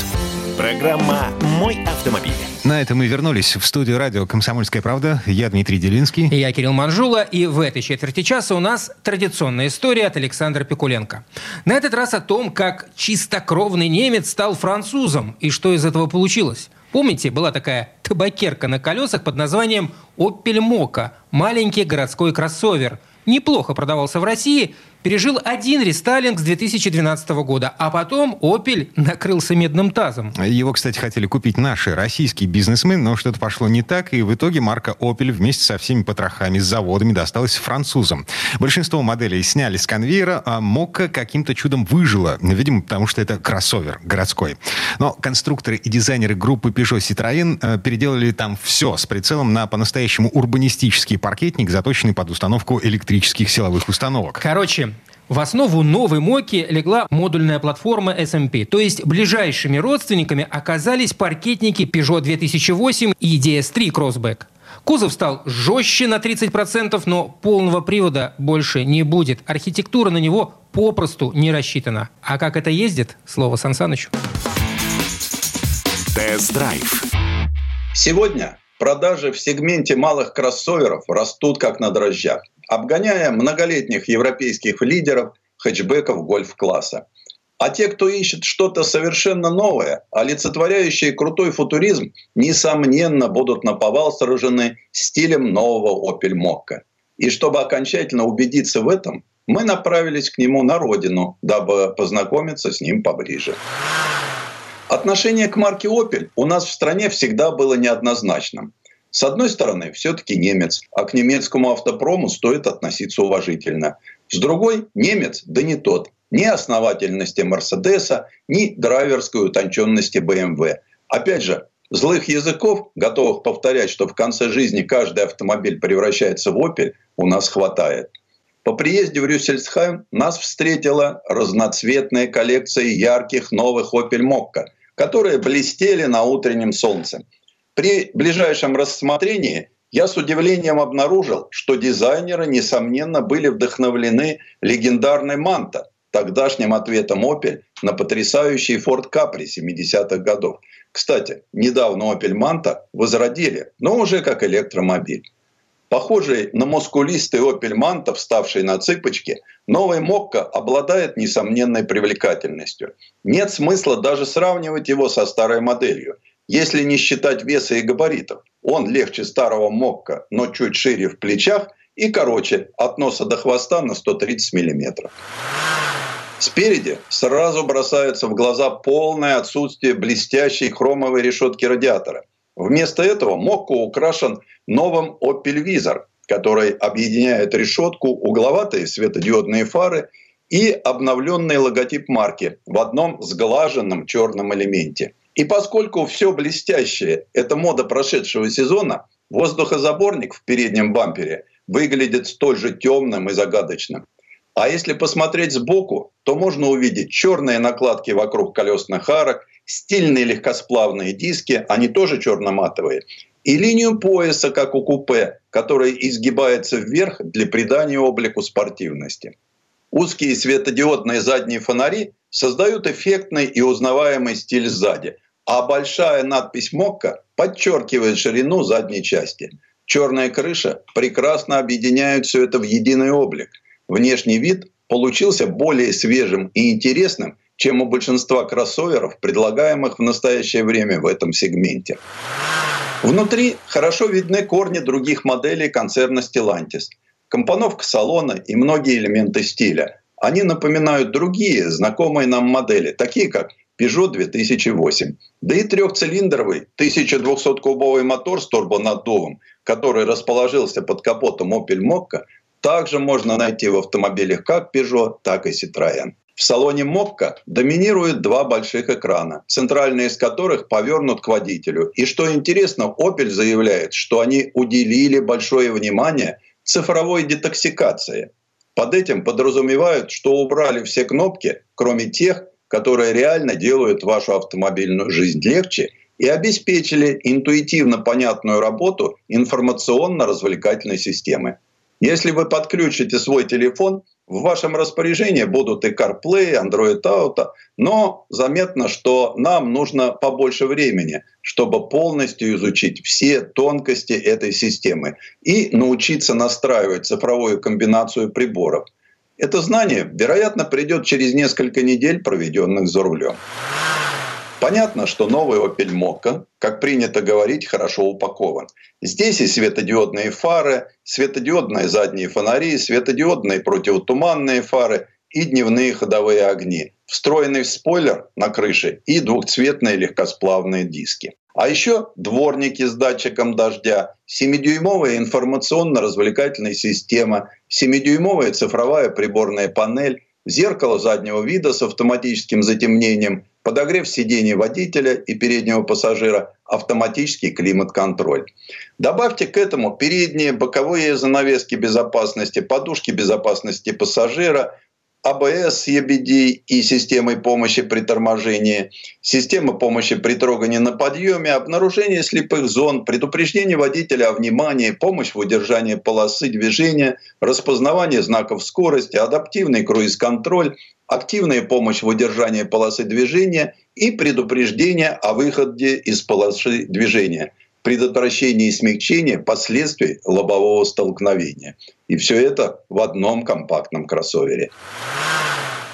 S1: Программа «Мой автомобиль».
S2: На этом мы вернулись в студию радио «Комсомольская правда». Я Дмитрий Делинский.
S3: Я Кирилл Манжула. И в этой четверти часа у нас традиционная история от Александра Пикуленко. На этот раз о том, как чистокровный немец стал французом и что из этого получилось. Помните, была такая табакерка на колесах под названием «Opel Mokka» – маленький городской кроссовер. Неплохо продавался в России – пережил один рестайлинг с 2012 года, а потом Opel накрылся медным тазом.
S2: Его, кстати, хотели купить наши российские бизнесмены, но что-то пошло не так, и в итоге марка Opel вместе со всеми потрохами с заводами досталась французам. Большинство моделей сняли с конвейера, а Мокка каким-то чудом выжила, видимо, потому что это кроссовер городской. Но конструкторы и дизайнеры группы Peugeot Citroën э, переделали там все с прицелом на по-настоящему урбанистический паркетник, заточенный под установку электрических силовых установок.
S3: Короче, в основу новой Моки легла модульная платформа SMP, то есть ближайшими родственниками оказались паркетники Peugeot 2008 и DS3 Crossback. Кузов стал жестче на 30%, но полного привода больше не будет. Архитектура на него попросту не рассчитана. А как это ездит? Слово Сан Санычу.
S1: Тест-драйв.
S7: Сегодня продажи в сегменте малых кроссоверов растут как на дрожжах обгоняя многолетних европейских лидеров хэтчбеков гольф-класса. А те, кто ищет что-то совершенно новое, олицетворяющее крутой футуризм, несомненно будут наповал сражены стилем нового Opel Mokka. И чтобы окончательно убедиться в этом, мы направились к нему на родину, дабы познакомиться с ним поближе. Отношение к марке Opel у нас в стране всегда было неоднозначным. С одной стороны, все-таки немец, а к немецкому автопрому стоит относиться уважительно. С другой, немец, да не тот. Ни основательности Мерседеса, ни драйверской утонченности BMW. Опять же, злых языков, готовых повторять, что в конце жизни каждый автомобиль превращается в «Опель», у нас хватает. По приезде в Рюссельсхайм нас встретила разноцветная коллекция ярких новых «Опель Мокка», которые блестели на утреннем солнце. При ближайшем рассмотрении я с удивлением обнаружил, что дизайнеры, несомненно, были вдохновлены легендарной «Манта», тогдашним ответом Opel на потрясающий Ford Capri 70-х годов. Кстати, недавно Opel Manta возродили, но уже как электромобиль. Похожий на мускулистый Opel Manta, вставший на цыпочки, новый Мокко обладает несомненной привлекательностью. Нет смысла даже сравнивать его со старой моделью – если не считать веса и габаритов, он легче старого Мокка, но чуть шире в плечах и короче от носа до хвоста на 130 миллиметров. Спереди сразу бросается в глаза полное отсутствие блестящей хромовой решетки радиатора. Вместо этого Мокко украшен новым Opel Vizor, который объединяет решетку, угловатые светодиодные фары и обновленный логотип марки в одном сглаженном черном элементе – и поскольку все блестящее – это мода прошедшего сезона, воздухозаборник в переднем бампере выглядит столь же темным и загадочным. А если посмотреть сбоку, то можно увидеть черные накладки вокруг колесных арок, стильные легкосплавные диски, они тоже черно-матовые, и линию пояса, как у купе, которая изгибается вверх для придания облику спортивности. Узкие светодиодные задние фонари создают эффектный и узнаваемый стиль сзади, а большая надпись «Мокка» подчеркивает ширину задней части. Черная крыша прекрасно объединяет все это в единый облик. Внешний вид получился более свежим и интересным, чем у большинства кроссоверов, предлагаемых в настоящее время в этом сегменте. Внутри хорошо видны корни других моделей концерна Stellantis. Компоновка салона и многие элементы стиля. Они напоминают другие знакомые нам модели, такие как Peugeot 2008. Да и трехцилиндровый 1200-кубовый мотор с турбонаддувом, который расположился под капотом Opel Mokka, также можно найти в автомобилях как Peugeot, так и Citroën. В салоне Mokka доминируют два больших экрана, центральный из которых повернут к водителю. И что интересно, Opel заявляет, что они уделили большое внимание цифровой детоксикации. Под этим подразумевают, что убрали все кнопки, кроме тех, которые реально делают вашу автомобильную жизнь легче и обеспечили интуитивно понятную работу информационно-развлекательной системы. Если вы подключите свой телефон, в вашем распоряжении будут и CarPlay, Android Auto, но заметно, что нам нужно побольше времени, чтобы полностью изучить все тонкости этой системы и научиться настраивать цифровую комбинацию приборов. Это знание, вероятно, придет через несколько недель, проведенных за рулем. Понятно, что новый Opel Mokka, как принято говорить, хорошо упакован. Здесь и светодиодные фары, светодиодные задние фонари, светодиодные противотуманные фары и дневные ходовые огни, встроенный спойлер на крыше и двухцветные легкосплавные диски. А еще дворники с датчиком дождя, 7-дюймовая информационно-развлекательная система, 7-дюймовая цифровая приборная панель, зеркало заднего вида с автоматическим затемнением, подогрев сидений водителя и переднего пассажира, автоматический климат-контроль. Добавьте к этому передние боковые занавески безопасности, подушки безопасности пассажира, АБС EBD и системой помощи при торможении, система помощи при трогании на подъеме, обнаружение слепых зон, предупреждение водителя о внимании, помощь в удержании полосы движения, распознавание знаков скорости, адаптивный круиз-контроль, активная помощь в удержании полосы движения и предупреждение о выходе из полосы движения – предотвращение и смягчение последствий лобового столкновения. И все это в одном компактном кроссовере.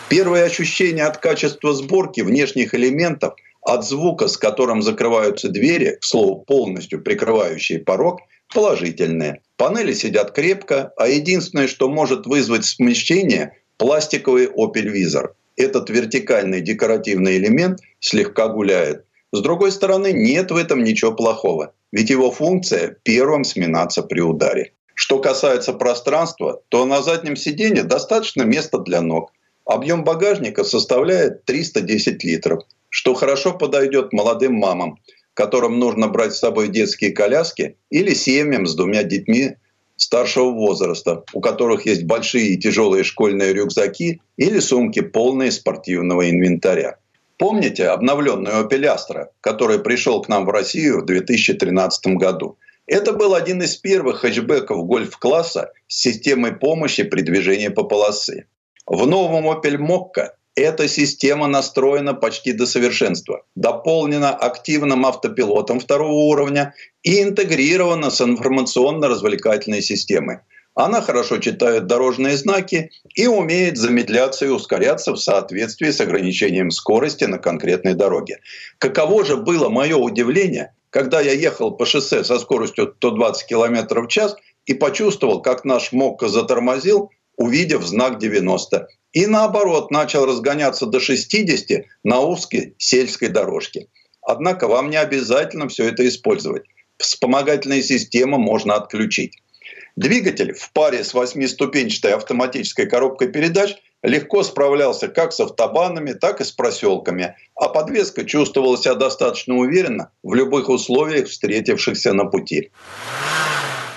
S7: Первое ощущение от качества сборки внешних элементов, от звука, с которым закрываются двери, к слову, полностью прикрывающие порог, положительное. Панели сидят крепко, а единственное, что может вызвать смещение – пластиковый Opel Vizor. Этот вертикальный декоративный элемент слегка гуляет. С другой стороны, нет в этом ничего плохого, ведь его функция – первым сминаться при ударе. Что касается пространства, то на заднем сиденье достаточно места для ног. Объем багажника составляет 310 литров, что хорошо подойдет молодым мамам, которым нужно брать с собой детские коляски или семьям с двумя детьми старшего возраста, у которых есть большие и тяжелые школьные рюкзаки или сумки, полные спортивного инвентаря. Помните обновленную Opel Astra, который пришел к нам в Россию в 2013 году? Это был один из первых хэтчбеков гольф-класса с системой помощи при движении по полосе. В новом Opel Mokka эта система настроена почти до совершенства, дополнена активным автопилотом второго уровня и интегрирована с информационно-развлекательной системой. Она хорошо читает дорожные знаки и умеет замедляться и ускоряться в соответствии с ограничением скорости на конкретной дороге. Каково же было мое удивление, когда я ехал по шоссе со скоростью 120 км в час и почувствовал, как наш МОККО затормозил, увидев знак 90. И наоборот, начал разгоняться до 60 на узкой сельской дорожке. Однако вам не обязательно все это использовать. Вспомогательные системы можно отключить. Двигатель в паре с восьмиступенчатой автоматической коробкой передач легко справлялся как с автобанами, так и с проселками, а подвеска чувствовала себя достаточно уверенно в любых условиях, встретившихся на пути.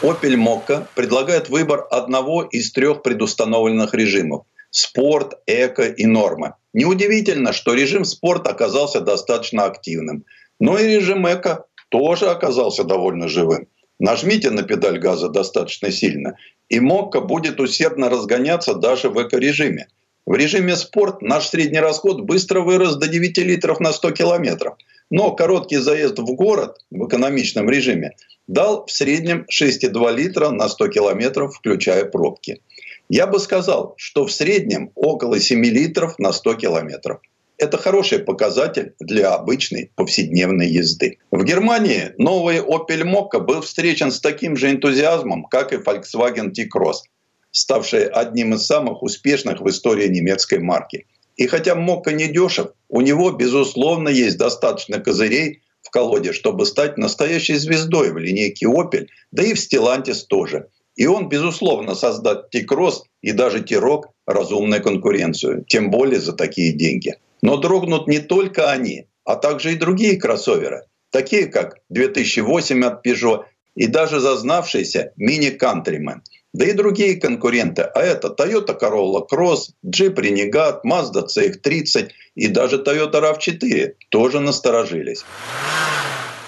S7: Opel Mokka предлагает выбор одного из трех предустановленных режимов – спорт, эко и норма. Неудивительно, что режим спорт оказался достаточно активным, но и режим эко тоже оказался довольно живым. Нажмите на педаль газа достаточно сильно, и Мокка будет усердно разгоняться даже в эко-режиме. В режиме спорт наш средний расход быстро вырос до 9 литров на 100 километров. Но короткий заезд в город в экономичном режиме дал в среднем 6,2 литра на 100 километров, включая пробки. Я бы сказал, что в среднем около 7 литров на 100 километров. Это хороший показатель для обычной повседневной езды. В Германии новый Opel Mokka был встречен с таким же энтузиазмом, как и Volkswagen T-Cross, ставший одним из самых успешных в истории немецкой марки. И хотя Mokka не дешев, у него, безусловно, есть достаточно козырей в колоде, чтобы стать настоящей звездой в линейке Opel, да и в Stellantis тоже. И он, безусловно, создаст T-Cross и даже T-Rock разумную конкуренцию, тем более за такие деньги. Но дрогнут не только они, а также и другие кроссоверы, такие как 2008 от Peugeot и даже зазнавшийся Mini Countryman, да и другие конкуренты, а это Toyota Corolla Cross, Jeep Renegade, Mazda CX-30 и даже Toyota RAV4 тоже насторожились.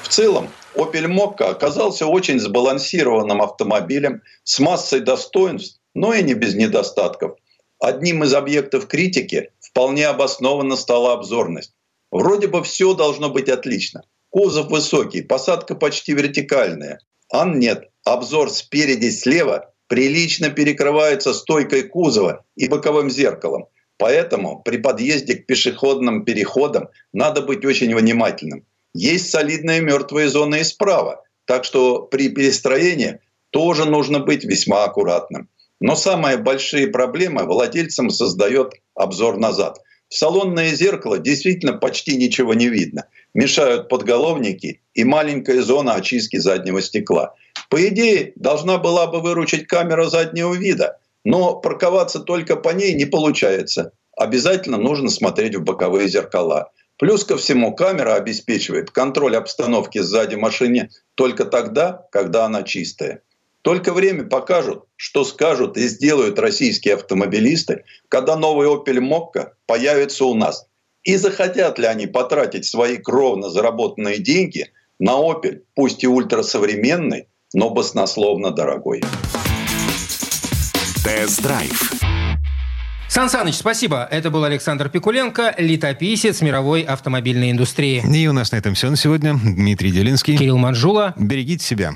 S7: В целом, Opel Mokka оказался очень сбалансированным автомобилем с массой достоинств, но и не без недостатков. Одним из объектов критики вполне обоснованно стала обзорность. Вроде бы все должно быть отлично. Кузов высокий, посадка почти вертикальная. А нет, обзор спереди слева прилично перекрывается стойкой кузова и боковым зеркалом. Поэтому при подъезде к пешеходным переходам надо быть очень внимательным. Есть солидные мертвые зоны и справа, так что при перестроении тоже нужно быть весьма аккуратным. Но самые большие проблемы владельцам создает обзор назад. В салонное зеркало действительно почти ничего не видно. Мешают подголовники и маленькая зона очистки заднего стекла. По идее, должна была бы выручить камера заднего вида, но парковаться только по ней не получается. Обязательно нужно смотреть в боковые зеркала. Плюс ко всему, камера обеспечивает контроль обстановки сзади машины только тогда, когда она чистая. Только время покажут, что скажут и сделают российские автомобилисты, когда новый Opel Mokka появится у нас. И захотят ли они потратить свои кровно заработанные деньги на Opel, пусть и ультрасовременный, но баснословно дорогой.
S1: Тест-драйв.
S3: Сан Саныч, спасибо. Это был Александр Пикуленко, летописец мировой автомобильной индустрии.
S2: И у нас на этом все на сегодня. Дмитрий Делинский.
S3: Кирилл Манжула.
S2: Берегите себя.